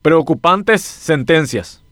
Preocupantes sentencias.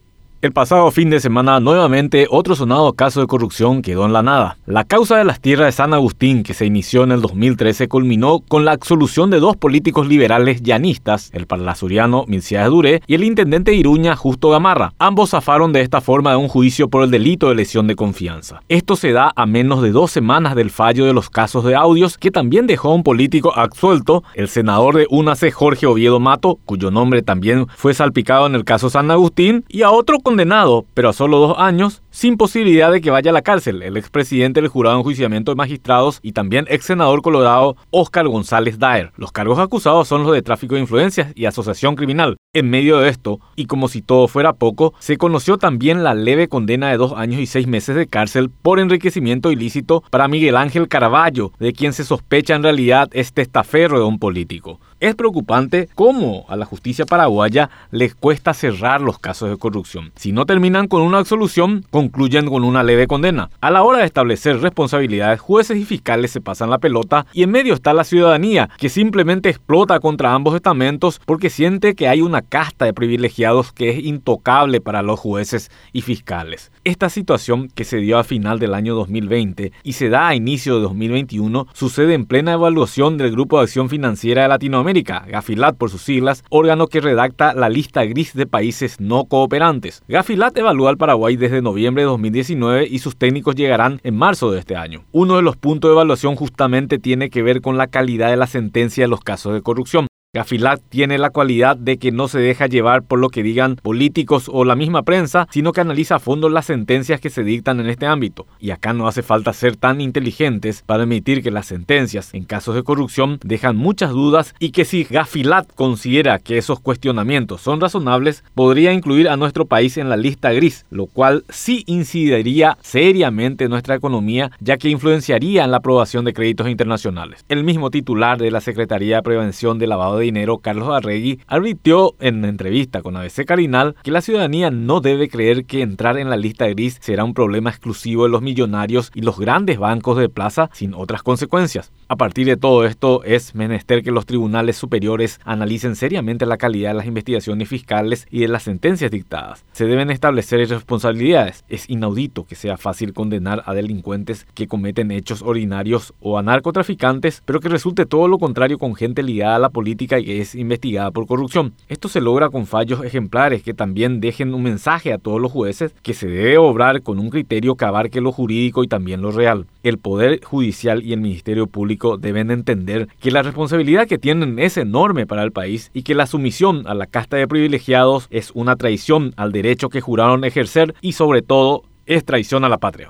El pasado fin de semana, nuevamente, otro sonado caso de corrupción quedó en la nada. La causa de las tierras de San Agustín, que se inició en el 2013, culminó con la absolución de dos políticos liberales llanistas, el parlasuriano Milciades Duré y el intendente de Iruña, Justo Gamarra. Ambos zafaron de esta forma de un juicio por el delito de lesión de confianza. Esto se da a menos de dos semanas del fallo de los casos de audios, que también dejó a un político absuelto, el senador de UNACE Jorge Oviedo Mato, cuyo nombre también fue salpicado en el caso San Agustín, y a otro condenado, pero a solo dos años, sin posibilidad de que vaya a la cárcel, el expresidente del jurado de enjuiciamiento de magistrados y también ex senador colorado Oscar González Daer. Los cargos acusados son los de tráfico de influencias y asociación criminal. En medio de esto, y como si todo fuera poco, se conoció también la leve condena de dos años y seis meses de cárcel por enriquecimiento ilícito para Miguel Ángel Caraballo, de quien se sospecha en realidad es testaferro de un político. Es preocupante cómo a la justicia paraguaya les cuesta cerrar los casos de corrupción. Si no terminan con una absolución, concluyen con una leve condena. A la hora de establecer responsabilidades, jueces y fiscales se pasan la pelota y en medio está la ciudadanía, que simplemente explota contra ambos estamentos porque siente que hay una casta de privilegiados que es intocable para los jueces y fiscales. Esta situación que se dio a final del año 2020 y se da a inicio de 2021 sucede en plena evaluación del Grupo de Acción Financiera de Latinoamérica Gafilat por sus siglas, órgano que redacta la lista gris de países no cooperantes. Gafilat evalúa al Paraguay desde noviembre de 2019 y sus técnicos llegarán en marzo de este año. Uno de los puntos de evaluación justamente tiene que ver con la calidad de la sentencia de los casos de corrupción. Gafilat tiene la cualidad de que no se deja llevar por lo que digan políticos o la misma prensa, sino que analiza a fondo las sentencias que se dictan en este ámbito. Y acá no hace falta ser tan inteligentes para admitir que las sentencias en casos de corrupción dejan muchas dudas y que si Gafilat considera que esos cuestionamientos son razonables, podría incluir a nuestro país en la lista gris, lo cual sí incidiría seriamente en nuestra economía, ya que influenciaría en la aprobación de créditos internacionales. El mismo titular de la Secretaría de Prevención de Lavado de Dinero, Carlos Arregui, advirtió en entrevista con ABC Carinal que la ciudadanía no debe creer que entrar en la lista gris será un problema exclusivo de los millonarios y los grandes bancos de plaza sin otras consecuencias. A partir de todo esto, es menester que los tribunales superiores analicen seriamente la calidad de las investigaciones fiscales y de las sentencias dictadas. Se deben establecer responsabilidades. Es inaudito que sea fácil condenar a delincuentes que cometen hechos ordinarios o a narcotraficantes, pero que resulte todo lo contrario con gente ligada a la política y que es investigada por corrupción. Esto se logra con fallos ejemplares que también dejen un mensaje a todos los jueces que se debe obrar con un criterio que abarque lo jurídico y también lo real. El Poder Judicial y el Ministerio Público deben entender que la responsabilidad que tienen es enorme para el país y que la sumisión a la casta de privilegiados es una traición al derecho que juraron ejercer y sobre todo es traición a la patria.